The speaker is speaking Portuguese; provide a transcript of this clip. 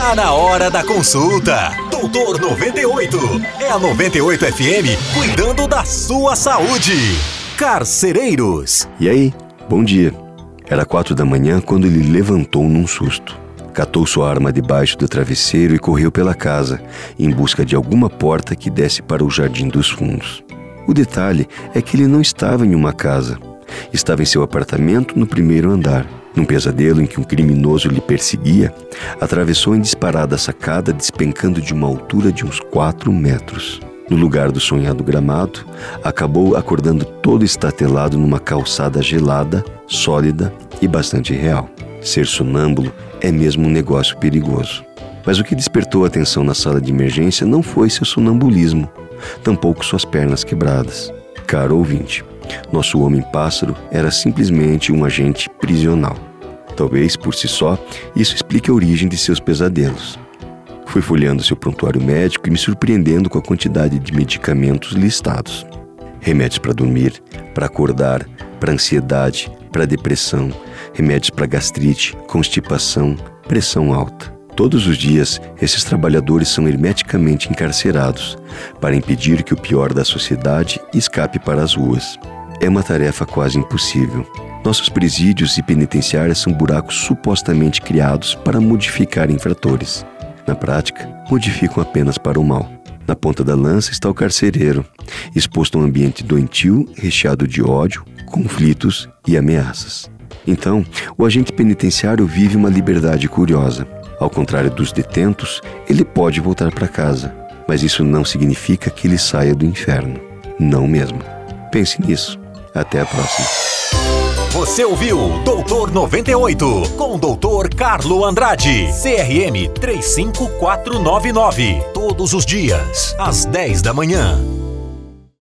Tá na hora da consulta. Doutor 98. É a 98 FM cuidando da sua saúde. Carcereiros. E aí, bom dia. Era quatro da manhã quando ele levantou num susto. Catou sua arma debaixo do travesseiro e correu pela casa, em busca de alguma porta que desse para o jardim dos fundos. O detalhe é que ele não estava em uma casa. Estava em seu apartamento no primeiro andar. Num pesadelo em que um criminoso lhe perseguia, atravessou em disparada a sacada, despencando de uma altura de uns quatro metros. No lugar do sonhado gramado, acabou acordando todo estatelado numa calçada gelada, sólida e bastante real. Ser sonâmbulo é mesmo um negócio perigoso. Mas o que despertou a atenção na sala de emergência não foi seu sonambulismo, tampouco suas pernas quebradas. Caro ouvinte, nosso homem-pássaro era simplesmente um agente prisional. Talvez, por si só, isso explique a origem de seus pesadelos. Fui folheando seu prontuário médico e me surpreendendo com a quantidade de medicamentos listados. Remédios para dormir, para acordar, para ansiedade, para depressão, remédios para gastrite, constipação, pressão alta. Todos os dias, esses trabalhadores são hermeticamente encarcerados para impedir que o pior da sociedade escape para as ruas é uma tarefa quase impossível. Nossos presídios e penitenciárias são buracos supostamente criados para modificar infratores. Na prática, modificam apenas para o mal. Na ponta da lança está o carcereiro, exposto a um ambiente doentio, recheado de ódio, conflitos e ameaças. Então, o agente penitenciário vive uma liberdade curiosa. Ao contrário dos detentos, ele pode voltar para casa, mas isso não significa que ele saia do inferno. Não mesmo. Pense nisso. Até a próxima. Você ouviu Doutor 98 com o Doutor Carlo Andrade, CRM 35499. Todos os dias, às 10 da manhã.